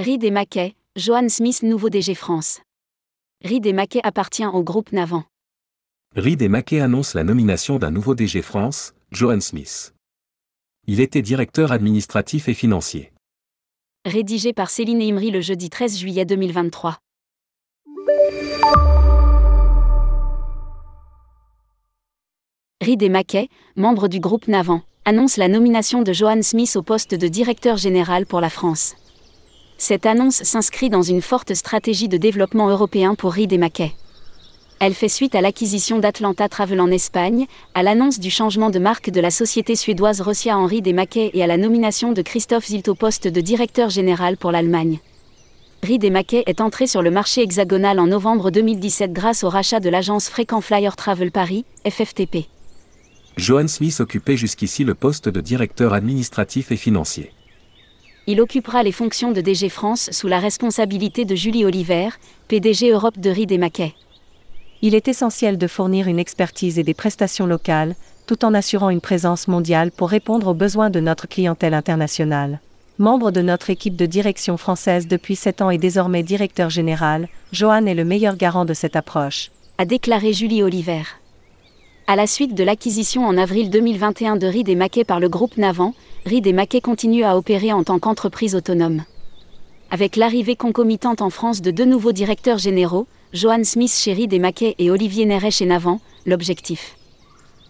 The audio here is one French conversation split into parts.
Reed et Mackay, Johan Smith nouveau DG France. Reed et Mackay appartient au groupe Navant. Reed et Mackay annoncent la nomination d'un nouveau DG France, Johan Smith. Il était directeur administratif et financier. Rédigé par Céline Imri le jeudi 13 juillet 2023. Reed et Mackay, membres du groupe Navant, annoncent la nomination de Johan Smith au poste de directeur général pour la France. Cette annonce s'inscrit dans une forte stratégie de développement européen pour Reed et. Elle fait suite à l'acquisition d'Atlanta Travel en Espagne, à l'annonce du changement de marque de la société suédoise Rossia Henri des Mackay et à la nomination de Christophe Zilt au poste de directeur général pour l'Allemagne. Reed et Mackay est entré sur le marché hexagonal en novembre 2017 grâce au rachat de l'agence Fréquent Flyer Travel Paris, FFTP. Johan Smith occupait jusqu'ici le poste de directeur administratif et financier. Il occupera les fonctions de DG France sous la responsabilité de Julie Oliver, PDG Europe de Reed et Mackay. Il est essentiel de fournir une expertise et des prestations locales, tout en assurant une présence mondiale pour répondre aux besoins de notre clientèle internationale. Membre de notre équipe de direction française depuis 7 ans et désormais directeur général, Johan est le meilleur garant de cette approche. A déclaré Julie Oliver. À la suite de l'acquisition en avril 2021 de Reed et Mackay par le groupe Navant, Reed et Mackay continuent à opérer en tant qu'entreprise autonome. Avec l'arrivée concomitante en France de deux nouveaux directeurs généraux, Johan Smith chez Reed et Mackay et Olivier Néret chez Navant, l'objectif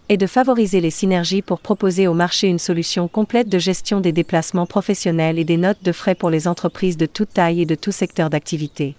est de favoriser les synergies pour proposer au marché une solution complète de gestion des déplacements professionnels et des notes de frais pour les entreprises de toute taille et de tout secteur d'activité.